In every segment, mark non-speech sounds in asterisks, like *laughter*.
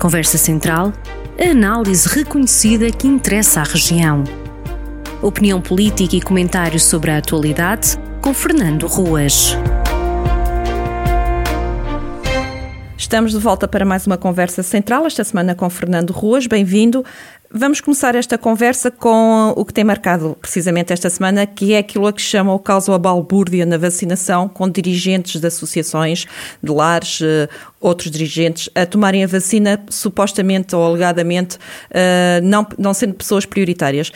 Conversa Central, a análise reconhecida que interessa à região. Opinião política e comentários sobre a atualidade com Fernando Ruas. Estamos de volta para mais uma conversa central, esta semana com Fernando Ruas. Bem-vindo. Vamos começar esta conversa com o que tem marcado precisamente esta semana, que é aquilo a que chama o caso a balbúrdia na vacinação, com dirigentes de associações, de lares, eh, outros dirigentes, a tomarem a vacina supostamente ou alegadamente, eh, não, não sendo pessoas prioritárias.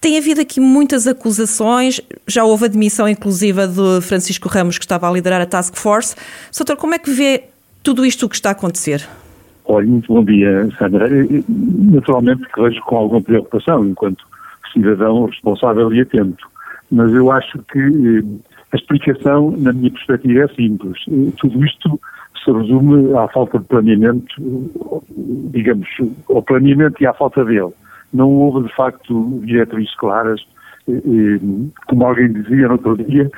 Tem havido aqui muitas acusações, já houve admissão inclusiva de Francisco Ramos, que estava a liderar a Task Force. Soutor, como é que vê tudo isto que está a acontecer? Olha, muito bom dia, Sandra. Naturalmente que vejo com alguma preocupação enquanto cidadão responsável e atento, mas eu acho que eh, a explicação, na minha perspectiva, é simples. Eh, tudo isto se resume à falta de planeamento, digamos, ao planeamento e à falta dele. Não houve, de facto, diretrizes claras, eh, como alguém dizia no outro dia,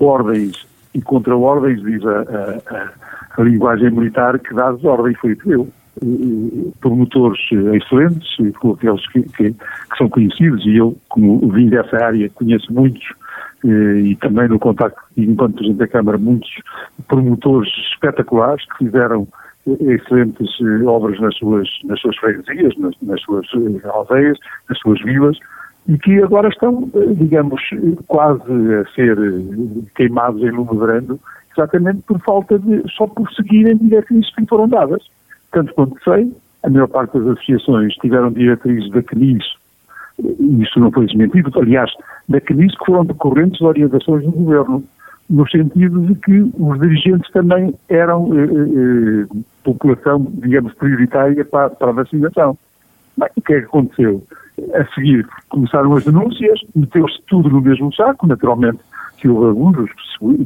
ordens e contra-ordens, diz a, a a linguagem militar que dá as ordens, foi eu. Promotores excelentes, com aqueles que, que, que, são conhecidos, e eu, como vim dessa área, conheço muitos, eh, e também no contacto, enquanto Presidente da Câmara, muitos promotores espetaculares que fizeram excelentes eh, obras nas suas, nas suas freguesias, nas, nas suas eh, aldeias, nas suas vilas, e que agora estão, digamos, quase a ser queimados em lume exatamente por falta de, só por seguirem diretrizes que foram dadas. Tanto quanto sei, a maior parte das associações tiveram diretrizes da CNIS, isso não foi desmentido, aliás, da CNIS que foram decorrentes de orientações do governo, no sentido de que os dirigentes também eram eh, eh, eh população, digamos, prioritária para, para a vacinação. Bem, o que é que aconteceu? A seguir começaram as denúncias, meteu-se tudo no mesmo saco, naturalmente que houve abusos,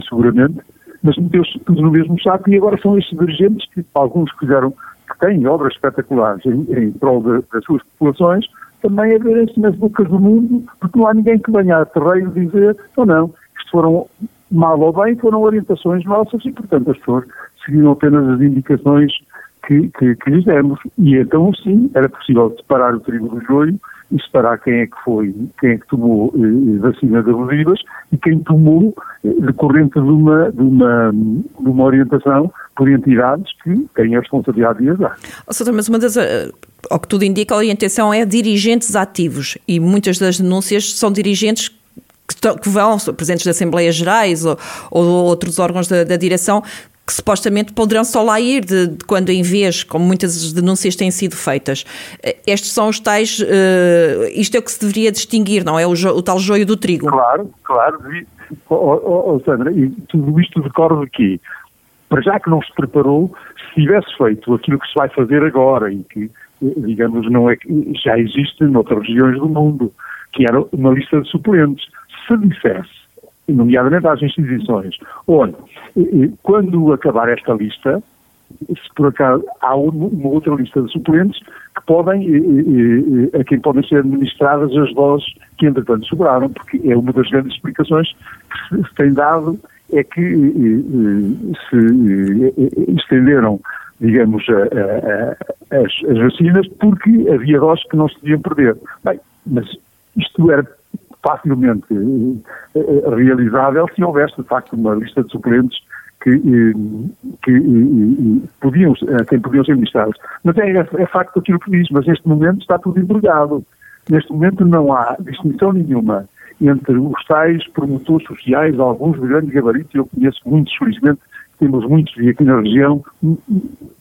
seguramente, mas meteu-se tudo no mesmo saco e agora são estes dirigentes que alguns fizeram, que têm obras espetaculares em, em prol de, das suas populações, também a verem-se nas bocas do mundo, porque não há ninguém que venha a terreiro dizer, ou não, isto foram mal ou bem, foram orientações nossas e, portanto, as pessoas seguiram apenas as indicações que, que, que lhes demos. E então, sim, era possível separar o trigo do joio separar quem é que foi, quem é que tomou eh, vacina de abusivas e quem tomou eh, decorrente de uma, de, uma, de uma orientação por entidades que têm a responsabilidade de ajudar. Oh, Soutor, mas uma das, uh, ao que tudo indica, a orientação é dirigentes ativos e muitas das denúncias são dirigentes que, vão, presidentes de Assembleias Gerais ou, ou outros órgãos da, da direção, que supostamente poderão só lá ir de, de, quando em vez, como muitas denúncias têm sido feitas. Eh, estes são os tais, uh, isto é o que se deveria distinguir, não é? O, o tal joio do trigo. Claro, claro. Oh, oh, oh, Sandra, e tudo isto decorre de quê? Para já que não se preparou, se tivesse feito aquilo que se vai fazer agora e que, digamos, não é já existe noutras regiões do mundo, que era uma lista de suplentes. Se dissesse nomeadamente às instituições. Olha, quando acabar esta lista, se por acaso há uma outra lista de suplentes que podem, a quem podem ser administradas as doses que entretanto sobraram, porque é uma das grandes explicações que se tem dado é que se estenderam, digamos, a, a, a, as, as, vacinas porque havia doses que não se podiam perder. Bem, mas isto era facilmente eh, eh, realizável se houvesse, de facto, uma lista de suplentes que, eh, que podiam, quem podiam ser ministrados. Mas é, é facto aquilo que diz, mas neste momento está tudo embrulhado. Neste momento não há distinção nenhuma entre os tais promotores sociais, alguns de grande gabarito, eu conheço muitos, felizmente, temos muitos aqui na região,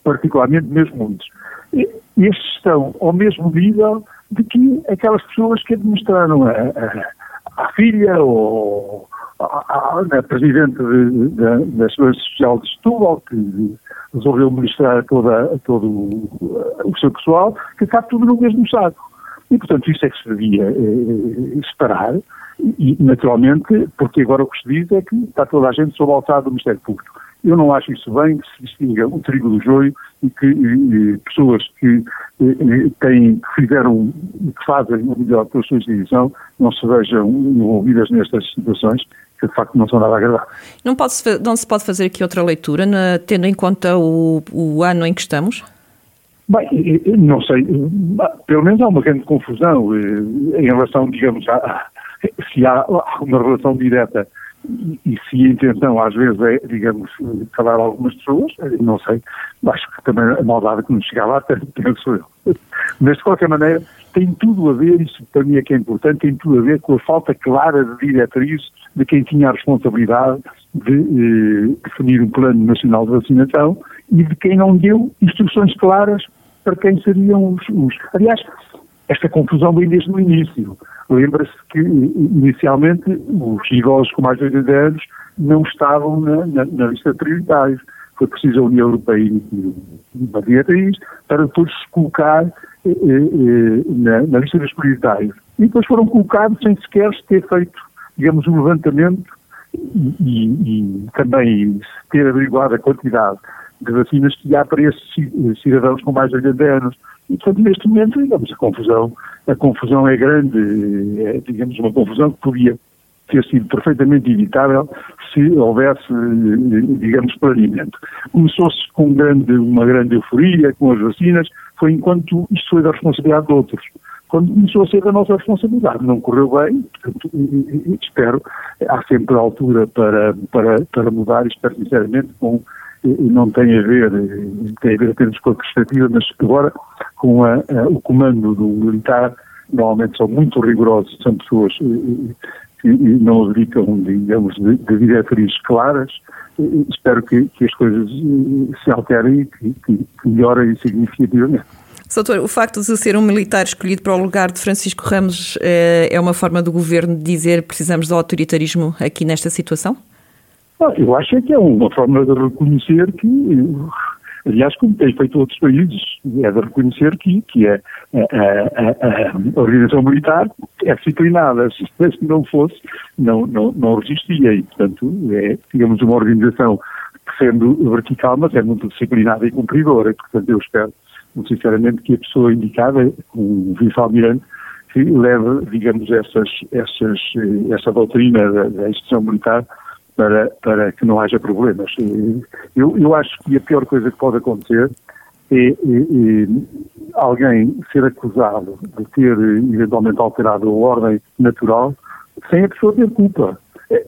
particularmente mesmo muitos. E estes estão ao mesmo nível de que aquelas pessoas que administraram a, a, a filha ou a, a, presidente de, de, da Segurança Social de Setúbal, que resolveu administrar toda, todo o, seu pessoal, que está tudo no mesmo saco. E, portanto, isso é que se devia eh, separar, e, naturalmente, porque agora o que se diz é que está toda a gente sob a alçada do Ministério Público. Eu não acho isso bem que se distinga o trigo do joio e que e, pessoas que e, têm, que fizeram, que fazem o melhor pelas suas instituição não se vejam envolvidas nestas situações que de facto não são nada agradáveis. Não, pode -se, não se pode fazer aqui outra leitura, na, tendo em conta o, o ano em que estamos? Bem, não sei, pelo menos há uma grande confusão em relação, digamos, a, se há uma relação direta e, e, se a intenção às vezes é, digamos, calar algumas pessoas, não sei, acho que também a maldade que nos chega lá, *laughs* penso eu. Mas de qualquer maneira, tem tudo a ver, isso para mim é que é importante, tem tudo a ver com a falta clara de diretriz de quem tinha a responsabilidade de eh, definir um plano nacional de vacinação e de quem não deu instruções claras para quem seriam os. os... Aliás, esta confusão vem desde o início. Lembra-se que, inicialmente, os idosos com mais de 80 anos não estavam na, na, na lista de prioritários. Foi preciso a União Europeia emitir uma diretriz para depois colocar eh, eh, na, na, lista dos prioritários. E depois foram colocados sem sequer ter feito, digamos, um levantamento e, e, e também ter averiguado a quantidade de vacinas que há para esses cidadãos com mais de 80 anos. E, portanto, neste momento, digamos, a confusão, a confusão é grande, é, digamos, uma confusão que podia ter sido perfeitamente evitável se houvesse, digamos, planeamento. Começou-se com grande, uma grande euforia com as vacinas, foi enquanto isto foi da responsabilidade de outros. Quando começou a ser da nossa responsabilidade, não correu bem, portanto, espero, há sempre altura para, para, para mudar, espero sinceramente com não tem a ver, tem a ver apenas com a perspectiva, mas agora com a, a, o comando do militar, normalmente são muito rigorosos, são pessoas que não abdicam, digamos, de, de diretrizes claras. Espero que, que, as coisas se alterem e que, que melhorem significativamente. Doutor, o facto de ser um militar escolhido para o lugar de Francisco Ramos eh, é uma forma do governo de dizer precisamos de autoritarismo aqui nesta situação? Eu acho é que é uma forma de reconhecer que, aliás, como tem feito outros países, é de reconhecer que, que é, a, a, a, organização militar é disciplinada. Se não fosse, não, não, não resistia. E, portanto, é, digamos, uma organização sendo vertical, mas é muito disciplinada e cumpridora. Portanto, eu espero, sinceramente, que a pessoa indicada, o vice-almirante, que leve, digamos, essas, essas, essa doutrina da, da instituição militar para, para que não haja problemas. Eu, eu acho que a pior coisa que pode acontecer é, é, é, alguém ser acusado de ter eventualmente alterado a ordem natural sem a pessoa ter culpa.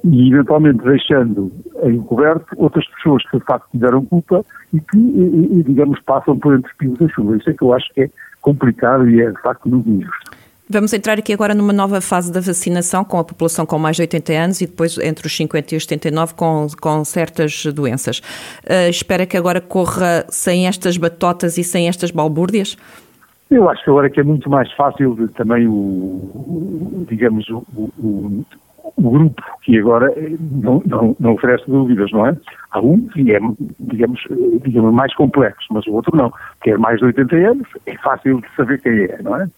E eventualmente deixando encoberto outras pessoas que de facto tiveram culpa e que, e, digamos, passam por entre os pingos da chuva. Isso é que eu acho que é complicado e é de facto muito injusto. Vamos entrar aqui agora numa nova fase da vacinação com a população com mais de 80 anos e depois entre os 50 e os 79 com, com certas doenças. Uh, espera que agora corra sem estas batotas e sem estas balbúrdias? Eu acho que agora que é muito mais fácil de, também o, digamos, o, o, o, grupo que agora não, não, não, oferece dúvidas, não é? Há um que é, digamos, digamos, mais complexo, mas o outro não. Quer mais de 80 anos, é fácil de saber quem é, não é?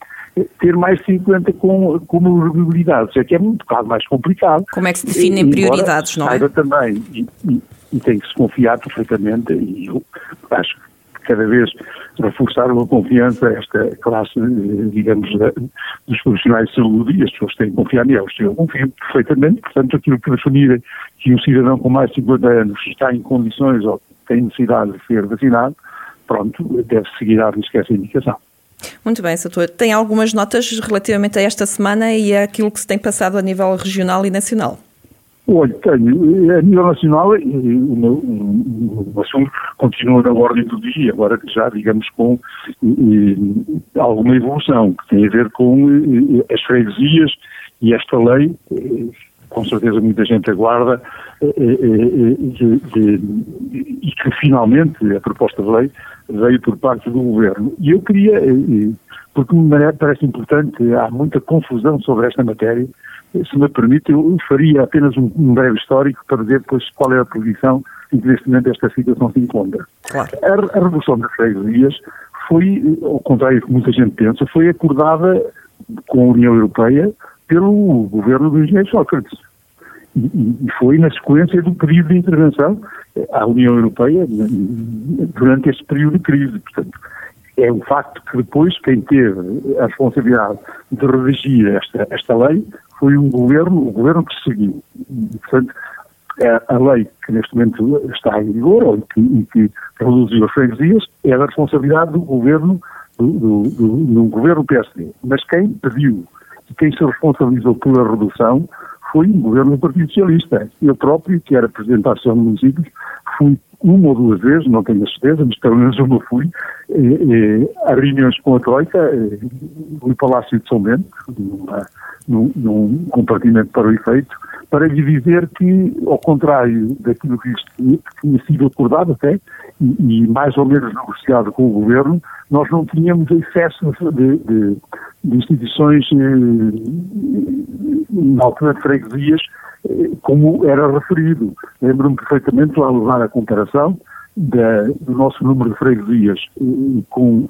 Ter mais 50 com, com mobilidades, é que é um bocado mais complicado. Como é que se definem prioridades, não é? Saiba também, e, e, e, tem que se confiar perfeitamente, e eu acho que cada vez reforçar uma confiança esta classe, digamos, dos profissionais de saúde, e as pessoas têm que confiar neles. Eu confio perfeitamente, portanto, aquilo que definirem que um cidadão com mais de 50 anos está em condições ou tem necessidade de ser vacinado, pronto, deve seguir a risca essa indicação. Muito bem, Soutor. Tem algumas notas relativamente a esta semana e a aquilo que se tem passado a nível regional e nacional? Olha, tenho. A nível nacional, o, o, o assunto continua na ordem do dia, agora já, digamos, com e, alguma evolução, que tem a ver com as freguesias e esta lei, com certeza muita gente aguarda, de, de, e que finalmente a proposta de lei veio por parte do governo. E eu queria, porque me parece importante, há muita confusão sobre esta matéria, se me permite, eu faria apenas um, breve histórico para ver depois qual é a posição em que neste momento esta situação se encontra. Claro. A, a Revolução das Freguesias foi, ao contrário do que muita gente pensa, foi acordada com a União Europeia pelo governo do engenheiro Sócrates. E, foi na sequência do período de intervenção à União Europeia durante este período de crise. Portanto, é um facto que depois quem teve a responsabilidade de redigir esta, esta lei foi um governo, o governo que seguiu. E, portanto, a lei que neste momento está em vigor, ou que, e que reduziu as freguesias, é da responsabilidade do governo, do, do, do, do governo PSD. Mas quem pediu e quem se responsabilizou pela redução foi o governo do Partido Socialista. Eu próprio, que era Presidente da Associação de Municípios, fui uma ou duas vezes, não tenho a certeza, mas pelo menos uma fui, eh, eh, a reuniões com a Troika, eh, no Palácio de São Bento, numa, num, num compartimento para o efeito, para lhe dizer que, ao contrário daquilo que, tinha sido acordado até, e, e, mais ou menos negociado com o Governo, nós não tínhamos excesso de, de, de instituições na altura de freguesias como era referido. Lembro-me perfeitamente, lá levar a comparação da, do nosso número de freguesias com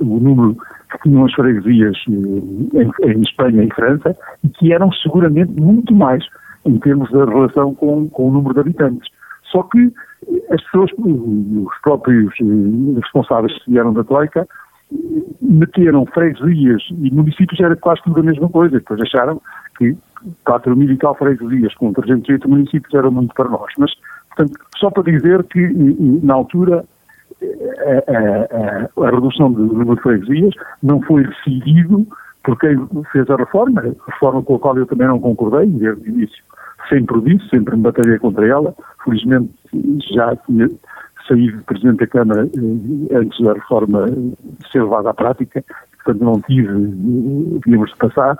o número que tinham as freguesias em, em, Espanha e França, e que eram seguramente muito mais em termos da relação com, com o número de habitantes. Só que as pessoas, os próprios responsáveis que vieram da Troika, meteram freguesias e municípios era quase tudo a mesma coisa, depois acharam que 4 mil e tal freguesias com 308 municípios era muito para nós. Mas, portanto, só para dizer que na altura a, a, a, a redução do número de freguesias não foi decidido por quem fez a reforma, reforma com a qual eu também não concordei desde o início. Sempre disse, sempre me batalhei contra ela. Felizmente já tinha saído Presidente da Câmara eh, antes da reforma ser levada à prática portanto não tive, víamos de passar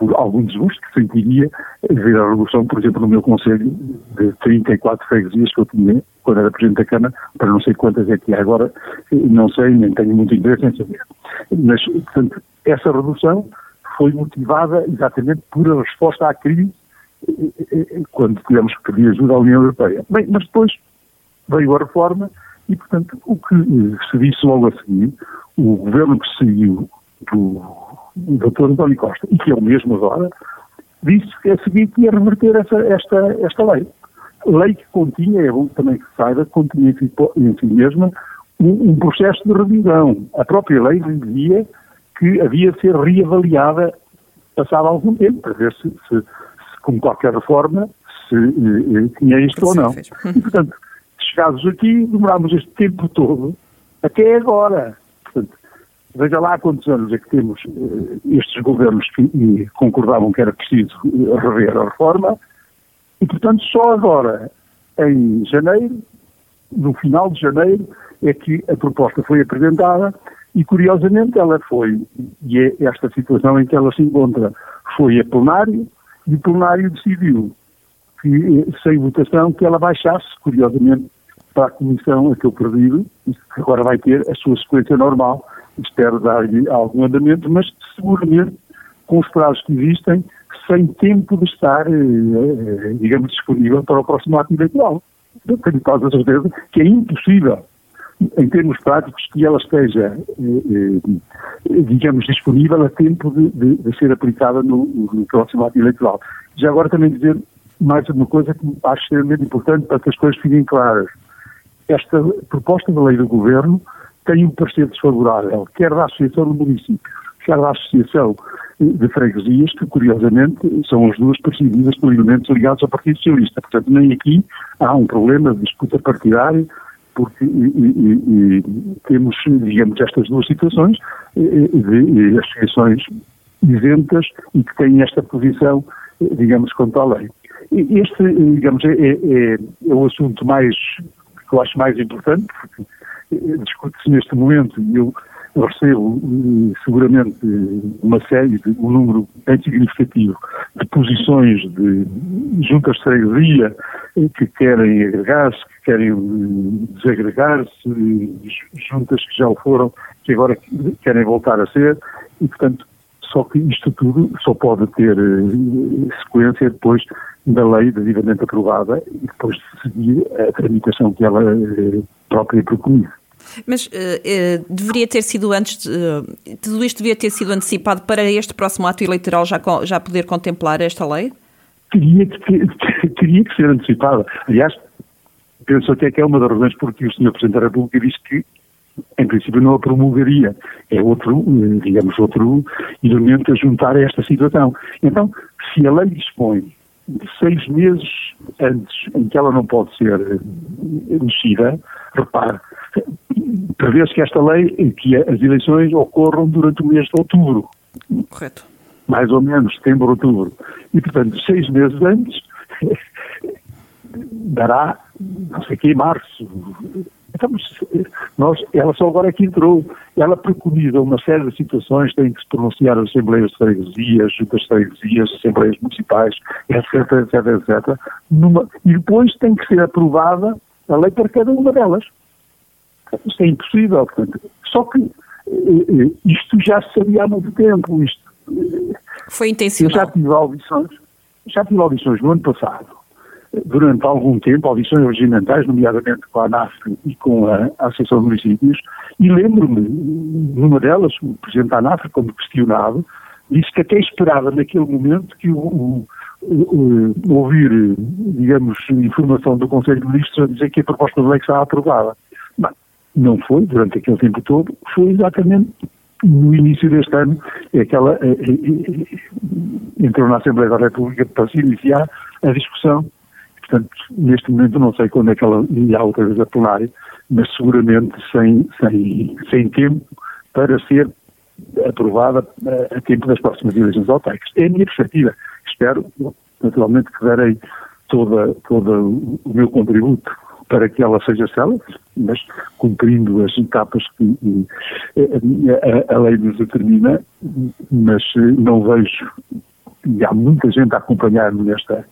por algum desgosto que sentiria ver a redução, por exemplo, no meu Conselho, de 34 freguesias que eu tinha quando era Presidente da Câmara, para não sei quantas é que há agora, não sei, nem tenho muito interesse em saber. Mas, portanto, essa redução foi motivada exatamente por a resposta à crise quando tivemos que pedir ajuda à União Europeia. Bem, mas depois veio a reforma e, portanto, o que se disse logo a seguir, o governo que seguiu do Dr. António Costa, e que é o mesmo agora, disse que a seguir que ia reverter essa, esta, esta lei. Lei que continha, é bom também que saiba, continha em si mesma um, um, processo de revisão. A própria lei dizia que havia de ser reavaliada passado algum tempo, para ver se, se, se como qualquer reforma, se eh, eh tinha isto ou não. E, portanto, chegados aqui, demorámos este tempo todo até agora. Veja lá há quantos anos é que temos uh, estes governos que concordavam que era preciso uh, rever a reforma. E, portanto, só agora, em janeiro, no final de janeiro, é que a proposta foi apresentada e, curiosamente, ela foi, e é esta situação em que ela se encontra, foi a plenário e o plenário decidiu, que, eh, sem votação, que ela baixasse, curiosamente, para a comissão a que eu perdido, que agora vai ter a sua sequência normal, espero dar-lhe algum andamento, mas seguramente com os prazos que existem, sem tempo de estar, eh, eh, digamos, disponível para o próximo ato eleitoral. Tenho quase a certeza que é impossível, em termos práticos, que ela esteja, eh, digamos, disponível a tempo de, de, de ser aplicada no, no, próximo ato eleitoral. Já agora também dizer mais uma coisa que acho extremamente importante para que as coisas fiquem claras. Esta proposta da lei do Governo tem um parecer desfavorável, quer da Associação de Municípios, quer da Associação de Freguesias, que curiosamente são as duas presididas por elementos ligados ao Partido Socialista. Portanto, nem aqui há um problema de disputa partidária, porque e, e, e, temos, digamos, estas duas situações de associações isentas e que têm esta posição, digamos, contra a lei. Este, digamos, é, é, é o assunto mais, que eu acho mais importante, porque discute-se neste momento e eu recebo seguramente uma série, de, um número bem significativo de posições de juntas de freguesia que querem agregar-se, que querem desagregar-se, juntas que já o foram, que agora querem voltar a ser, e portanto só que isto tudo só pode ter eh, sequência depois da lei devidamente aprovada e depois de seguir a tramitação que ela própria preconiza. Mas uh, uh, deveria ter sido antes, de, uh, tudo isto devia ter sido antecipado para este próximo ato eleitoral já, já poder contemplar esta lei? Teria que, *laughs* teria que ser antecipada. Aliás, penso até que é uma das razões porque o Sr. Presidente da República disse que, em princípio, não a promulgaria. É outro, digamos, outro elemento a juntar a esta situação. Então, se a lei dispõe seis meses antes em que ela não pode ser eh, mexida, repare, prevê-se que esta lei, que as eleições ocorram durante o mês de outubro. Correto. Mais ou menos, setembro, outubro. E, portanto, seis meses antes, *laughs* dará, não sei que, março. Então, nós, ela só agora é que entrou. Ela preconiza uma série de situações, tem que se pronunciar as assembleias de freguesias, juntas de freguesias, assembleias municipais, etc, etc, etc. Numa, e depois tem que ser aprovada a lei para cada uma delas. Isto é impossível, portanto. Só que eh, eh, isto já se sabia há muito tempo. Isto, Foi intencional. Eu já tive audições, já tive audições no ano passado, durante algum tempo, audições regimentais, nomeadamente com a ANAF e com a Associação de Municípios, e lembro-me, numa delas, o Presidente da ANAF, quando questionado, disse que até esperava naquele momento que o, o, o, ouvir, digamos, informação do Conselho de Ministros a dizer que a proposta de lei estava aprovada. Mas não foi, durante aquele tempo todo, foi exatamente no início deste ano, é aquela eh, eh, eh, entrou na Assembleia da República para se iniciar a discussão. Portanto, neste momento não sei quando é que ela irá outra vez a plenária, mas seguramente sem, sem, sem tempo para ser aprovada a tempo das próximas eleições autárquicas. É a minha perspectiva. Espero, naturalmente, que darei todo todo o meu contributo para que ela seja célebre, mas cumprindo as etapas que a, a, a lei nos determina, mas não vejo, e há muita gente a acompanhar-me nesta,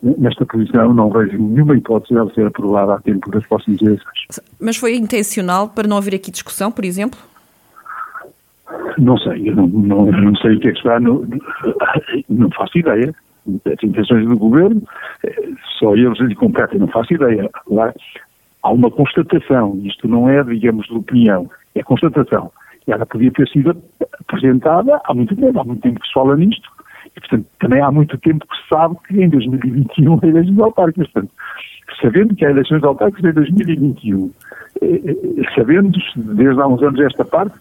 nesta posição, não vejo nenhuma hipótese de ela ser aprovada a tempo das próximas eleições. Mas foi intencional para não haver aqui discussão, por exemplo? Não sei, eu não, não, não sei o que é que está, no, não faço ideia as intenções do governo, eh, só eles lhe competem, não faço ideia. Agora, há uma constatação, isto não é, digamos, de opinião, é constatação. E ela podia ter sido apresentada há muito tempo, há muito tempo que se fala nisto, e, portanto, também há muito tempo que se sabe que em 2021 há eleições autárquicas. Portanto, sabendo que há eleições autárquicas em 2021, eh, eh, sabendo desde há uns anos esta parte,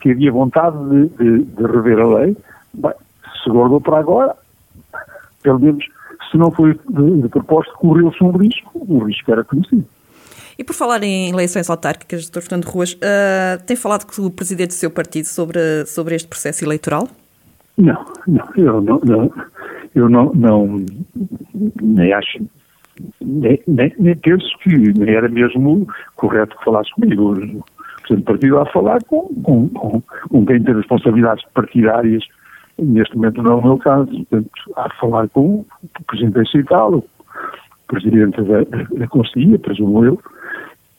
que havia vontade de, de, de rever a lei, bem, se guardou para agora, pelo menos, se não foi de, de propósito, correu-se um risco, o risco era conhecido. E por falar em eleições autárquicas, Dr. Fernando Ruas, uh, tem falado com o presidente do seu partido sobre, sobre este processo eleitoral? Não, não, eu não, não eu não, não nem acho, nem, nem, nem, penso que nem era mesmo correto que falasse comigo. O presidente do partido a falar com, com, com, com quem tem responsabilidades partidárias Neste momento não é o meu caso, portanto, de falar com o Presidente Central, o Presidente da, da Conselhia, presumo eu,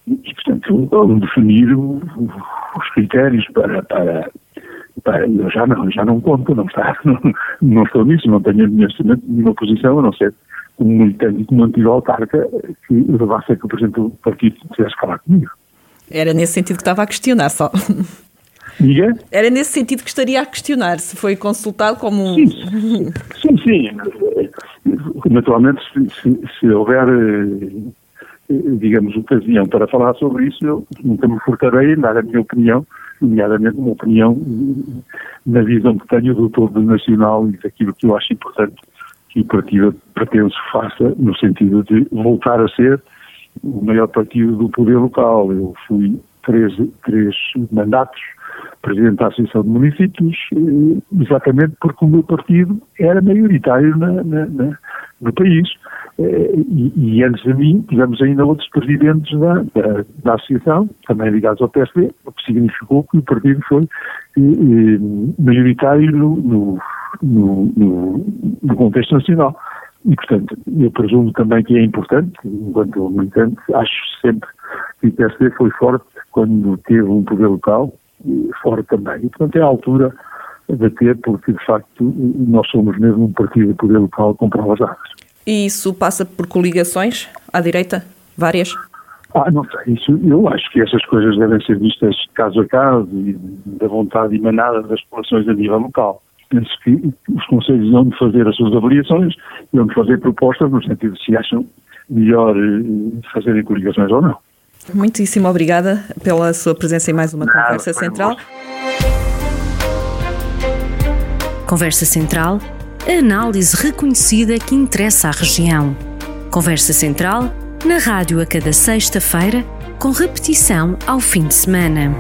e, portanto, definir os critérios para, para, para, eu já não, já não conto, não, está, *laughs* não, não estou nisso, não tenho neste momento nenhuma posição, a não ser como militante como antigo autarca, que levasse a que o Presidente do Partido quisesse falar comigo. Era nesse sentido que estava a questionar só. Diga? Era nesse sentido que estaria a questionar, se foi consultado como um... Sim, sim, sim. Naturalmente, se, se, houver, digamos, ocasião para falar sobre isso, eu nunca me furtarei em dar a minha opinião, nomeadamente uma opinião na visão que tenho do todo nacional e daquilo que eu acho importante que o partido pretende faça no sentido de voltar a ser o maior partido do poder local. Eu fui três, três mandatos presidente da Associação de Municípios, eh, exatamente porque o meu partido era maioritário na, na, na, no país. Eh, e, e, antes de mim, tivemos ainda outros presidentes da, da, da, Associação, também ligados ao PSD, o que significou que o partido foi eh, maioritário no, no, no, no contexto nacional. E, portanto, eu presumo também que é importante, enquanto militante, acho sempre que o PSD foi forte quando teve um poder local, fora também. E, portanto, é a altura de ter, porque, de facto, nós somos mesmo um partido de poder local com provas dadas. E isso passa por coligações à direita? Várias? Ah, não sei. Isso, eu acho que essas coisas devem ser vistas caso a caso e da vontade emanada das populações a nível local. Penso que os conselhos vão de fazer as suas avaliações e vão de fazer propostas no sentido de se acham melhor eh, fazerem coligações ou não. Muitíssimo obrigada pela sua presença em mais uma Nada, Conversa Central. Conversa Central, a análise reconhecida que interessa à região. Conversa Central, na rádio a cada sexta-feira, com repetição ao fim de semana.